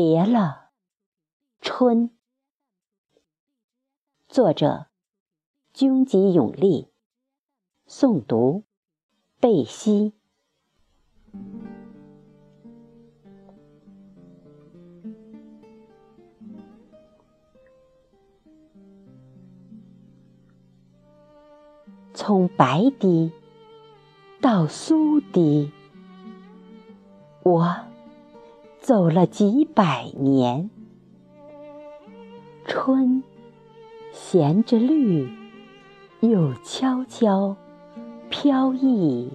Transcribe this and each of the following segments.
别了，春。作者：军籍永立。诵读：贝西。从白堤到苏堤，我走了几百年。春衔着绿，又悄悄飘逸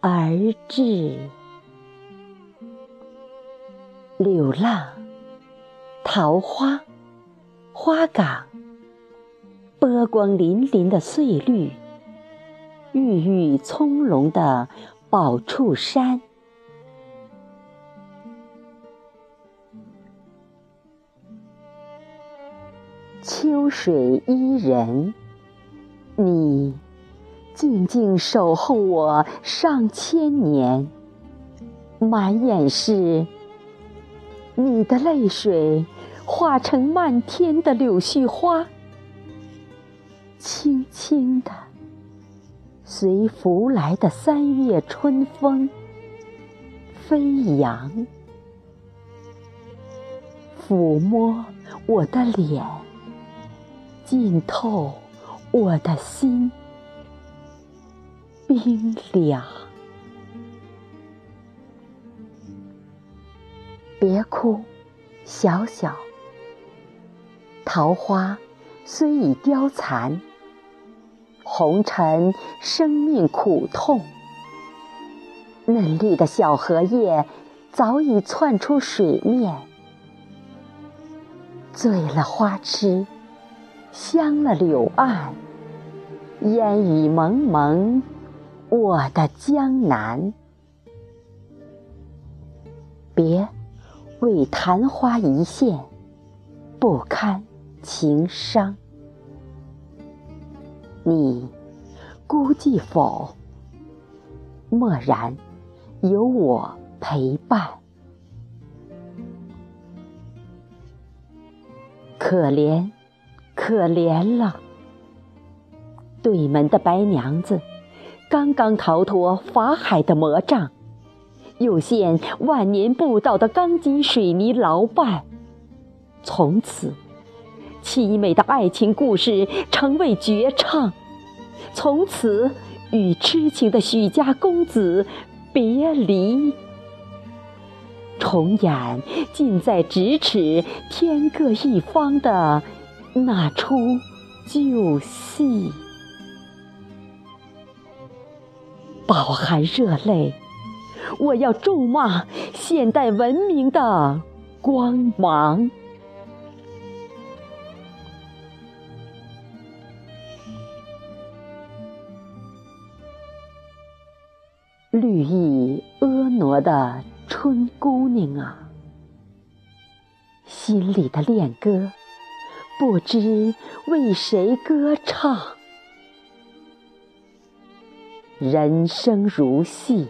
而至。柳浪，桃花，花岗，波光粼粼的翠绿。郁郁葱茏的宝处山，秋水伊人，你静静守候我上千年，满眼是你的泪水，化成漫天的柳絮花，轻轻的。随拂来的三月春风飞扬，抚摸我的脸，浸透我的心，冰凉。别哭，小小。桃花虽已凋残。红尘生命苦痛，嫩绿的小荷叶早已窜出水面，醉了花痴，香了柳岸，烟雨蒙蒙，我的江南。别为昙花一现，不堪情伤。你孤寂否？默然，有我陪伴。可怜，可怜了！对门的白娘子，刚刚逃脱法海的魔杖，又现万年不倒的钢筋水泥牢绊，从此。凄美的爱情故事成为绝唱，从此与痴情的许家公子别离，重演近在咫尺、天各一方的那出旧戏，饱含热泪，我要咒骂现代文明的光芒。绿意婀娜的春姑娘啊，心里的恋歌不知为谁歌唱。人生如戏，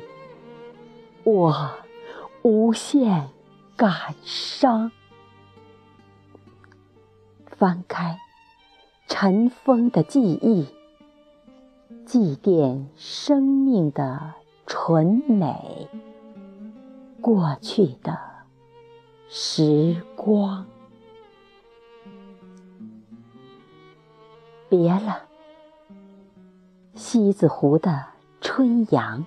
我无限感伤。翻开尘封的记忆，祭奠生命的。纯美，过去的时光，别了。西子湖的春阳，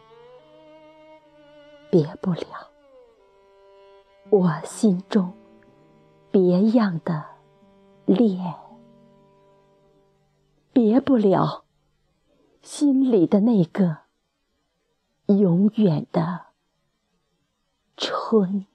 别不了。我心中别样的恋，别不了心里的那个。永远的春。